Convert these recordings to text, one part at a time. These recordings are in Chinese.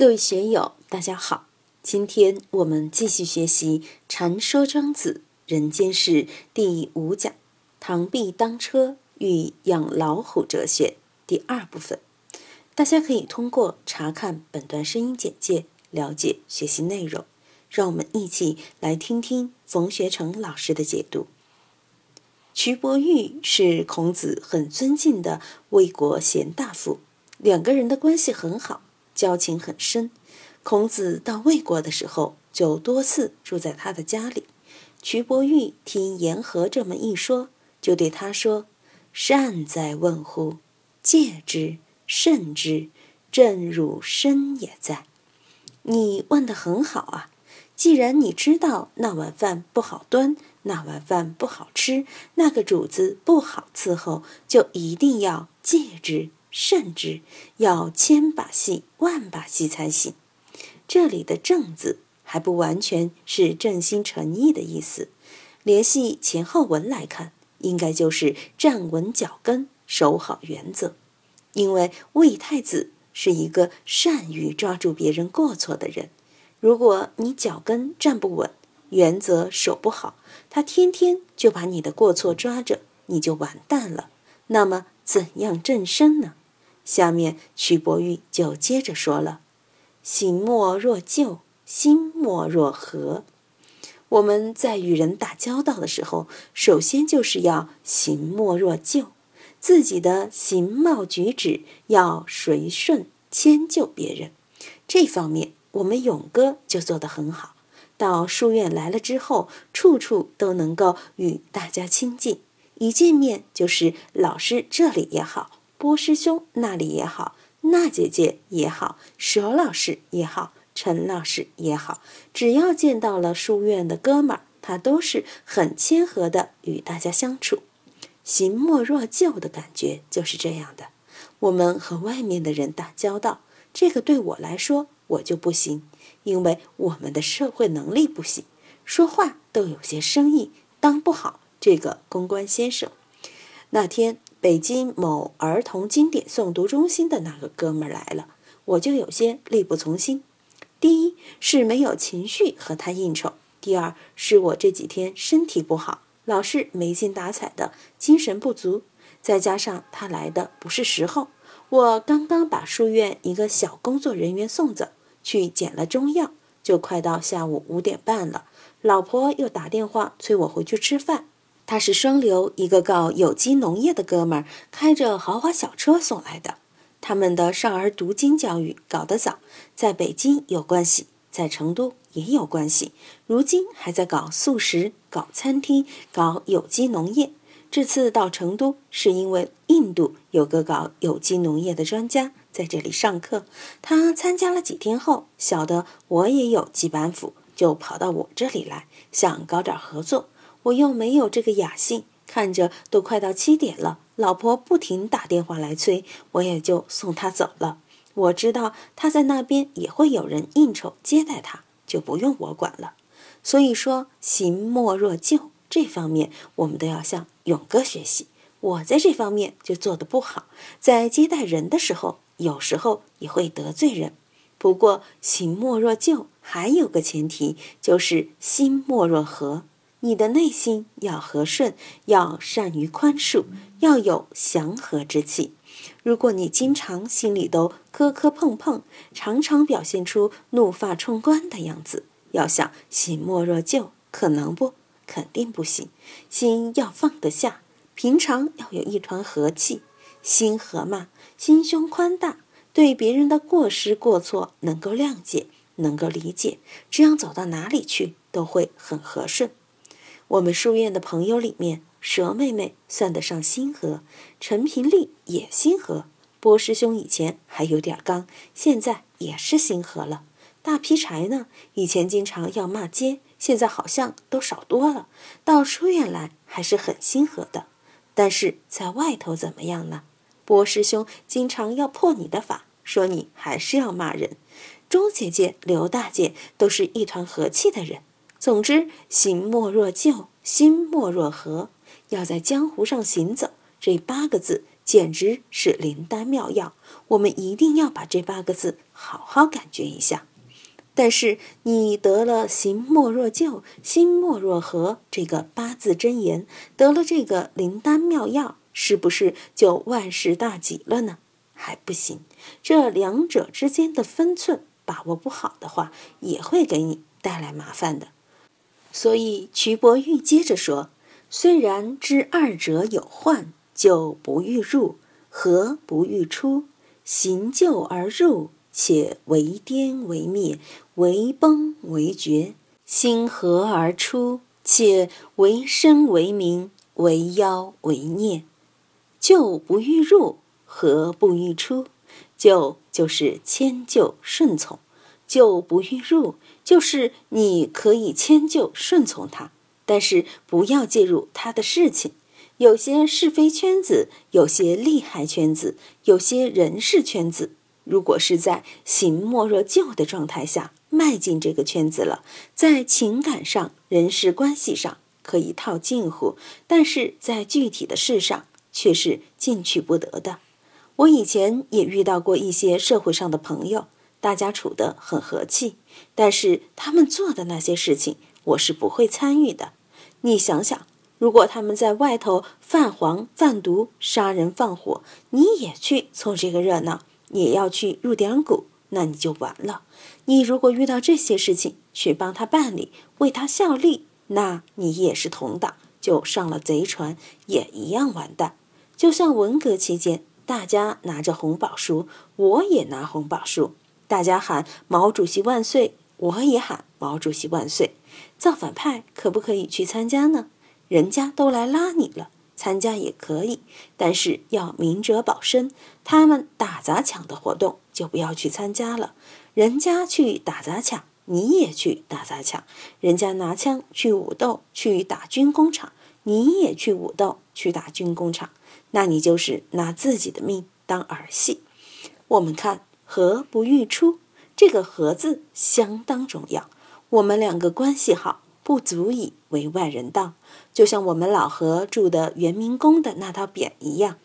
各位学友，大家好！今天我们继续学习《禅说庄子人间世》第五讲“螳臂当车，与养老虎”哲学第二部分。大家可以通过查看本段声音简介了解学习内容。让我们一起来听听冯学成老师的解读。瞿伯玉是孔子很尊敬的魏国贤大夫，两个人的关系很好。交情很深，孔子到魏国的时候，就多次住在他的家里。瞿伯玉听言和这么一说，就对他说：“善哉问乎！戒之，慎之，正汝身也在。你问得很好啊！既然你知道那碗饭不好端，那碗饭不好吃，那个主子不好伺候，就一定要戒之。”甚至，要千把戏、万把戏才行。这里的“正”字还不完全是正心诚意的意思，联系前后文来看，应该就是站稳脚跟，守好原则。因为魏太子是一个善于抓住别人过错的人，如果你脚跟站不稳，原则守不好，他天天就把你的过错抓着，你就完蛋了。那么怎样正身呢？下面，曲伯玉就接着说了：“行莫若旧，心莫若和。我们在与人打交道的时候，首先就是要行莫若旧，自己的形貌举止要随顺迁就别人。这方面，我们勇哥就做得很好。到书院来了之后，处处都能够与大家亲近，一见面就是老师这里也好。”波师兄那里也好，娜姐姐也好，佘老师也好，陈老师也好，只要见到了书院的哥们儿，他都是很谦和的与大家相处，行莫若旧的感觉就是这样的。我们和外面的人打交道，这个对我来说我就不行，因为我们的社会能力不行，说话都有些生意当不好。这个公关先生那天。北京某儿童经典诵读中心的那个哥们儿来了，我就有些力不从心。第一是没有情绪和他应酬，第二是我这几天身体不好，老是没精打采的，精神不足。再加上他来的不是时候，我刚刚把书院一个小工作人员送走，去捡了中药，就快到下午五点半了。老婆又打电话催我回去吃饭。他是双流一个搞有机农业的哥们儿，开着豪华小车送来的。他们的少儿读经教育搞得早，在北京有关系，在成都也有关系。如今还在搞素食、搞餐厅、搞有机农业。这次到成都是因为印度有个搞有机农业的专家在这里上课，他参加了几天后，晓得我也有几板斧，就跑到我这里来，想搞点合作。我又没有这个雅兴，看着都快到七点了，老婆不停打电话来催，我也就送她走了。我知道她在那边也会有人应酬接待她，就不用我管了。所以说，行莫若旧这方面，我们都要向勇哥学习。我在这方面就做得不好，在接待人的时候，有时候也会得罪人。不过，行莫若旧还有个前提，就是心莫若和。你的内心要和顺，要善于宽恕，要有祥和之气。如果你经常心里都磕磕碰碰，常常表现出怒发冲冠的样子，要想心莫若旧，可能不？肯定不行。心要放得下，平常要有一团和气，心和嘛，心胸宽大，对别人的过失过错能够谅解，能够理解，这样走到哪里去都会很和顺。我们书院的朋友里面，蛇妹妹算得上心和，陈平丽也心和，波师兄以前还有点刚，现在也是心和了。大劈柴呢，以前经常要骂街，现在好像都少多了。到书院来还是很心和的，但是在外头怎么样呢？波师兄经常要破你的法，说你还是要骂人。钟姐姐、刘大姐都是一团和气的人。总之，行莫若旧，心莫若和，要在江湖上行走，这八个字简直是灵丹妙药。我们一定要把这八个字好好感觉一下。但是你得了“行莫若旧，心莫若和”这个八字真言，得了这个灵丹妙药，是不是就万事大吉了呢？还不行，这两者之间的分寸把握不好的话，也会给你带来麻烦的。所以瞿伯玉接着说：“虽然知二者有患，就不欲入；何不欲出，行就而入。”且为颠为灭，为崩为绝，心合而出；且为生为名，为妖为孽。就不欲入，何不欲出。就就是迁就顺从，就不欲入，就是你可以迁就顺从他，但是不要介入他的事情。有些是非圈子，有些利害圈子，有些人事圈子。如果是在行莫若就的状态下迈进这个圈子了，在情感上、人事关系上可以套近乎，但是在具体的事上却是进去不得的。我以前也遇到过一些社会上的朋友，大家处得很和气，但是他们做的那些事情，我是不会参与的。你想想，如果他们在外头贩黄、贩毒、杀人放火，你也去凑这个热闹。也要去入点股，那你就完了。你如果遇到这些事情，去帮他办理，为他效力，那你也是同党，就上了贼船，也一样完蛋。就像文革期间，大家拿着红宝书，我也拿红宝书，大家喊毛主席万岁，我也喊毛主席万岁。造反派可不可以去参加呢？人家都来拉你了。参加也可以，但是要明哲保身。他们打砸抢的活动就不要去参加了。人家去打砸抢，你也去打砸抢；人家拿枪去武斗，去打军工厂，你也去武斗，去打军工厂。那你就是拿自己的命当儿戏。我们看和不欲出，这个和字相当重要。我们两个关系好。不足以为外人道，就像我们老何住的圆明宫的那套匾一样：“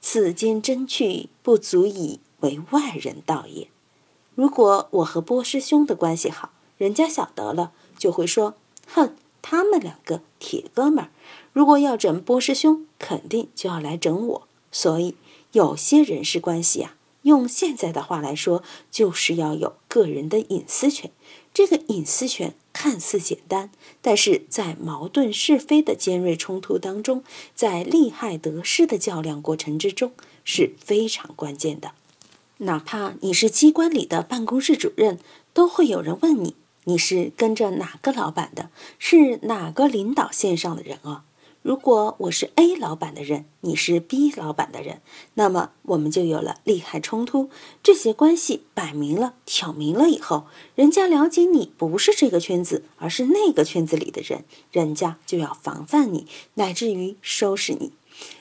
此间真趣，不足以为外人道也。”如果我和波师兄的关系好，人家晓得了就会说：“哼，他们两个铁哥们儿。”如果要整波师兄，肯定就要来整我。所以有些人事关系啊，用现在的话来说，就是要有个人的隐私权。这个隐私权。看似简单，但是在矛盾是非的尖锐冲突当中，在利害得失的较量过程之中是非常关键的。哪怕你是机关里的办公室主任，都会有人问你：你是跟着哪个老板的？是哪个领导线上的人哦？如果我是 A 老板的人，你是 B 老板的人，那么我们就有了利害冲突。这些关系摆明了、挑明了以后，人家了解你不是这个圈子，而是那个圈子里的人，人家就要防范你，乃至于收拾你。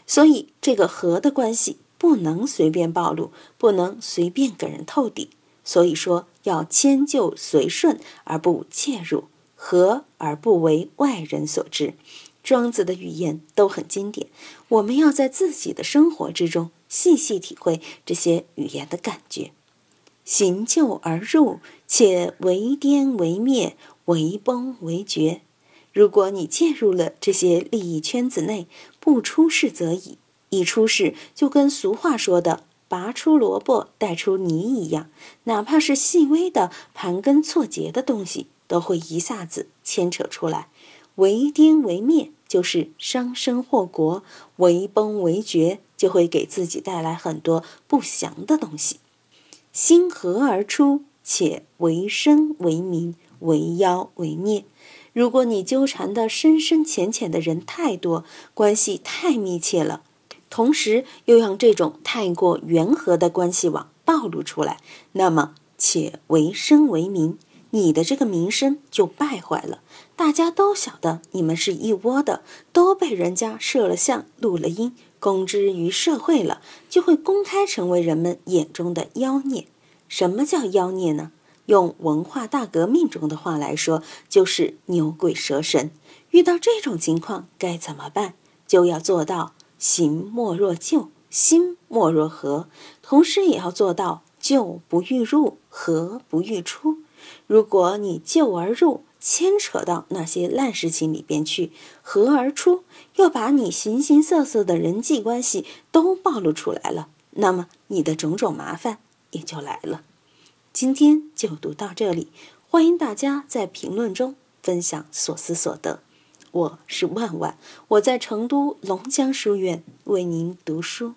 所以，这个和的关系不能随便暴露，不能随便给人透底。所以说，要迁就随顺，而不介入；和而不为外人所知。庄子的语言都很经典，我们要在自己的生活之中细细体会这些语言的感觉。行就而入，且为颠为灭，为崩为绝。如果你介入了这些利益圈子内，不出事则已；一出事，就跟俗话说的“拔出萝卜带出泥”一样，哪怕是细微的盘根错节的东西，都会一下子牵扯出来。为颠为灭。就是伤身祸国，为崩为绝，就会给自己带来很多不祥的东西。心合而出，且为生为民，为妖为孽。如果你纠缠的深深浅浅的人太多，关系太密切了，同时又让这种太过圆和的关系网暴露出来，那么且为生为民。你的这个名声就败坏了，大家都晓得你们是一窝的，都被人家摄了像、录了音，公之于社会了，就会公开成为人们眼中的妖孽。什么叫妖孽呢？用文化大革命中的话来说，就是牛鬼蛇神。遇到这种情况该怎么办？就要做到行莫若旧，心莫若和，同时也要做到。旧不欲入，和不欲出。如果你就而入，牵扯到那些烂事情里边去，和而出，又把你形形色色的人际关系都暴露出来了，那么你的种种麻烦也就来了。今天就读到这里，欢迎大家在评论中分享所思所得。我是万万，我在成都龙江书院为您读书。